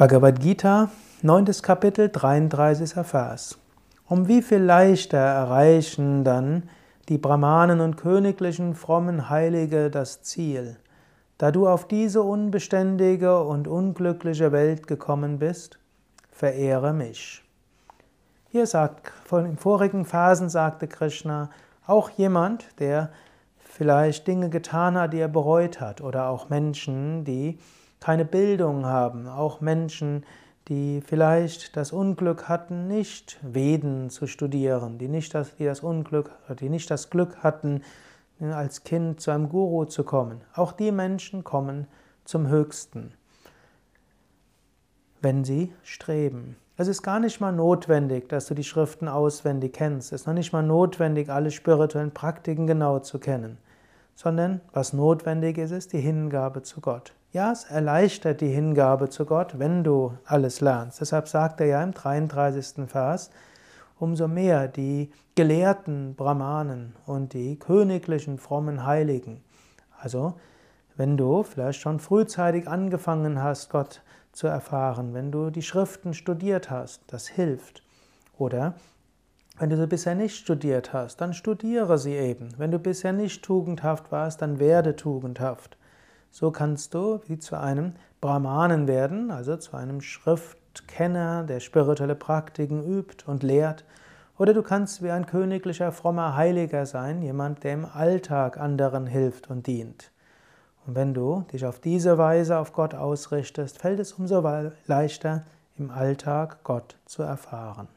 Bhagavad Gita, 9. Kapitel, 33. Vers. Um wie viel leichter erreichen dann die Brahmanen und königlichen frommen Heilige das Ziel, da du auf diese unbeständige und unglückliche Welt gekommen bist, verehre mich. Hier sagt, von den vorigen Phasen sagte Krishna, auch jemand, der vielleicht Dinge getan hat, die er bereut hat, oder auch Menschen, die keine Bildung haben, auch Menschen, die vielleicht das Unglück hatten, nicht Veden zu studieren, die nicht das, die das Unglück, die nicht das Glück hatten, als Kind zu einem Guru zu kommen. Auch die Menschen kommen zum Höchsten, wenn sie streben. Es ist gar nicht mal notwendig, dass du die Schriften auswendig kennst. Es ist noch nicht mal notwendig, alle spirituellen Praktiken genau zu kennen, sondern was notwendig ist, ist die Hingabe zu Gott. Ja, es erleichtert die Hingabe zu Gott, wenn du alles lernst. Deshalb sagt er ja im 33. Vers, umso mehr die gelehrten Brahmanen und die königlichen frommen Heiligen. Also, wenn du vielleicht schon frühzeitig angefangen hast, Gott zu erfahren, wenn du die Schriften studiert hast, das hilft. Oder wenn du sie bisher nicht studiert hast, dann studiere sie eben. Wenn du bisher nicht tugendhaft warst, dann werde tugendhaft. So kannst du wie zu einem Brahmanen werden, also zu einem Schriftkenner, der spirituelle Praktiken übt und lehrt. Oder du kannst wie ein königlicher, frommer Heiliger sein, jemand, der im Alltag anderen hilft und dient. Und wenn du dich auf diese Weise auf Gott ausrichtest, fällt es umso leichter, im Alltag Gott zu erfahren.